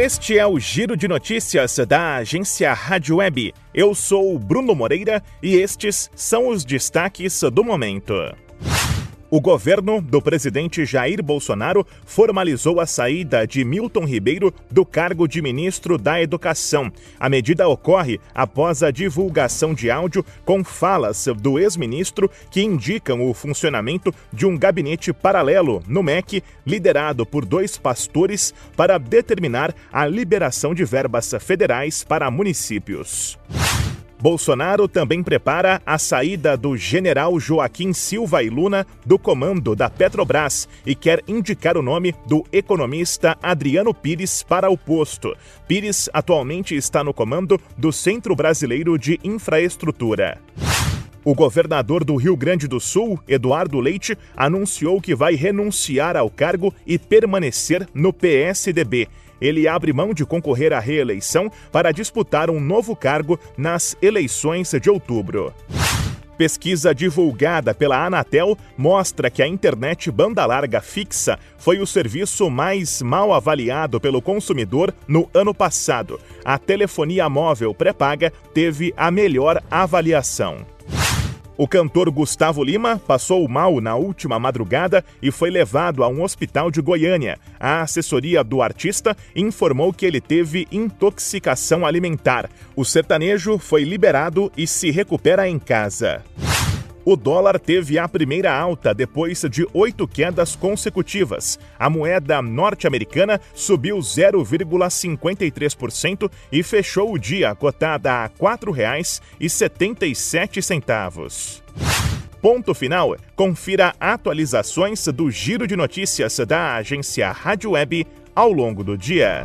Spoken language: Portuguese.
Este é o Giro de Notícias da agência Rádio Web. Eu sou Bruno Moreira e estes são os destaques do momento. O governo do presidente Jair Bolsonaro formalizou a saída de Milton Ribeiro do cargo de ministro da Educação. A medida ocorre após a divulgação de áudio com falas do ex-ministro que indicam o funcionamento de um gabinete paralelo no MEC, liderado por dois pastores, para determinar a liberação de verbas federais para municípios. Bolsonaro também prepara a saída do general Joaquim Silva e Luna do comando da Petrobras e quer indicar o nome do economista Adriano Pires para o posto. Pires atualmente está no comando do Centro Brasileiro de Infraestrutura. O governador do Rio Grande do Sul, Eduardo Leite, anunciou que vai renunciar ao cargo e permanecer no PSDB ele abre mão de concorrer à reeleição para disputar um novo cargo nas eleições de outubro. Pesquisa divulgada pela Anatel mostra que a internet banda larga fixa foi o serviço mais mal avaliado pelo consumidor no ano passado. A telefonia móvel pré-paga teve a melhor avaliação. O cantor Gustavo Lima passou mal na última madrugada e foi levado a um hospital de Goiânia. A assessoria do artista informou que ele teve intoxicação alimentar. O sertanejo foi liberado e se recupera em casa. O dólar teve a primeira alta depois de oito quedas consecutivas. A moeda norte-americana subiu 0,53% e fechou o dia cotada a R$ 4,77. Ponto final. Confira atualizações do Giro de Notícias da agência Rádio Web ao longo do dia.